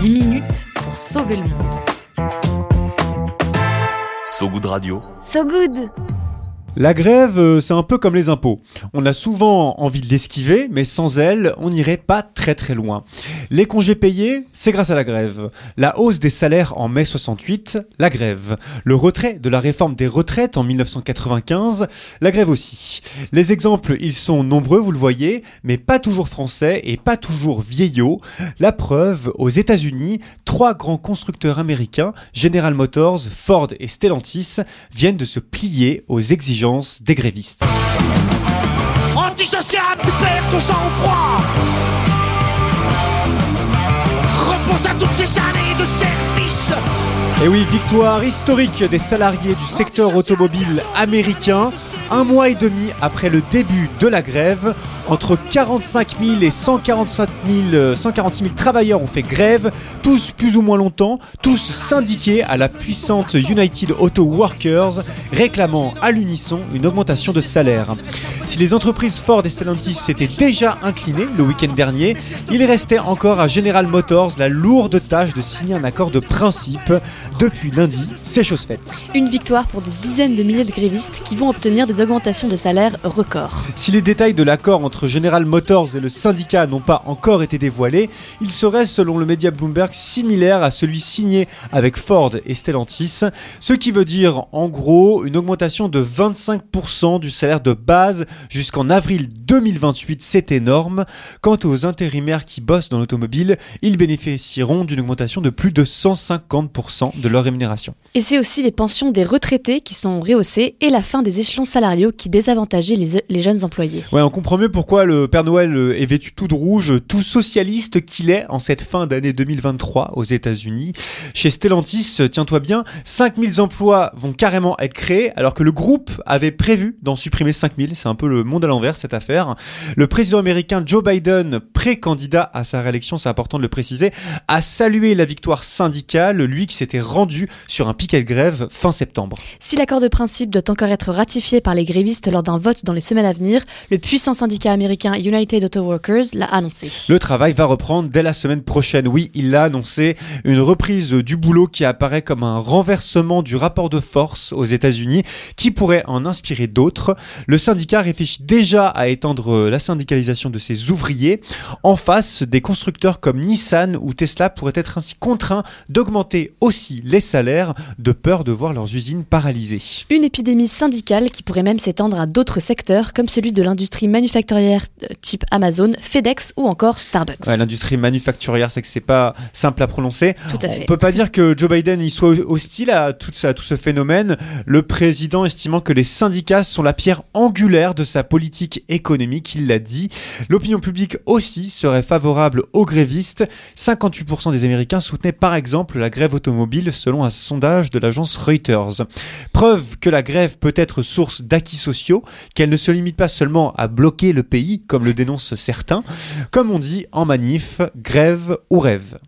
10 minutes pour sauver le monde. So Good Radio. So good La grève, euh, c'est un peu comme les impôts. On a souvent envie de l'esquiver, mais sans elle, on n'irait pas très très loin. Les congés payés, c'est grâce à la grève. La hausse des salaires en mai 68, la grève. Le retrait de la réforme des retraites en 1995, la grève aussi. Les exemples, ils sont nombreux, vous le voyez, mais pas toujours français et pas toujours vieillots. La preuve, aux États-Unis, trois grands constructeurs américains, General Motors, Ford et Stellantis, viennent de se plier aux exigences des grévistes. Antisocial, tu perds ton sang-froid Et oui, victoire historique des salariés du secteur automobile américain, un mois et demi après le début de la grève. Entre 45 000 et 145 000, euh, 146 000 travailleurs ont fait grève, tous plus ou moins longtemps, tous syndiqués à la puissante United Auto Workers, réclamant à l'unisson une augmentation de salaire. Si les entreprises Ford et Stellantis s'étaient déjà inclinées le week-end dernier, il restait encore à General Motors la lourde tâche de signer un accord de principe. Depuis lundi, c'est chose faite. Une victoire pour des dizaines de milliers de grévistes qui vont obtenir des augmentations de salaire records. Si les détails de l'accord entre General Motors et le syndicat n'ont pas encore été dévoilés, il serait, selon le média Bloomberg, similaire à celui signé avec Ford et Stellantis, ce qui veut dire en gros une augmentation de 25% du salaire de base jusqu'en avril 2028, c'est énorme. Quant aux intérimaires qui bossent dans l'automobile, ils bénéficieront d'une augmentation de plus de 150% de leur rémunération. Et c'est aussi les pensions des retraités qui sont rehaussées et la fin des échelons salariaux qui désavantageaient les, jeunes employés. Ouais, on comprend mieux pourquoi le Père Noël euh, est vêtu tout de rouge, tout socialiste qu'il est en cette fin d'année 2023 aux États-Unis. Chez Stellantis, tiens-toi bien, 5000 emplois vont carrément être créés, alors que le groupe avait prévu d'en supprimer 5000. C'est un peu le monde à l'envers cette affaire. Le président américain Joe Biden, pré-candidat à sa réélection, c'est important de le préciser, a salué la victoire syndicale, lui qui s'était rendu sur un piquet de grève fin septembre. Si l'accord de principe doit encore être ratifié par les grévistes lors d'un vote dans les semaines à venir, le puissant syndicat américain United Auto Workers l'a annoncé. Le travail va reprendre dès la semaine prochaine. Oui, il l'a annoncé. Une reprise du boulot qui apparaît comme un renversement du rapport de force aux États-Unis qui pourrait en inspirer d'autres. Le syndicat réfléchit déjà à étendre la syndicalisation de ses ouvriers. En face, des constructeurs comme Nissan ou Tesla pourraient être ainsi contraints d'augmenter aussi les salaires de peur de voir leurs usines paralysées. Une épidémie syndicale qui pourrait même s'étendre à d'autres secteurs comme celui de l'industrie manufacturière euh, type Amazon, FedEx ou encore Starbucks. Ouais, l'industrie manufacturière, c'est que c'est pas simple à prononcer. Tout à On fait. peut pas dire que Joe Biden y soit hostile à tout, ça, à tout ce phénomène. Le président estimant que les syndicats sont la pierre angulaire de sa politique économique, il l'a dit. L'opinion publique aussi serait favorable aux grévistes. 58% des Américains soutenaient par exemple la grève automobile selon un de l'agence Reuters. Preuve que la grève peut être source d'acquis sociaux, qu'elle ne se limite pas seulement à bloquer le pays, comme le dénoncent certains. Comme on dit en manif, grève ou rêve.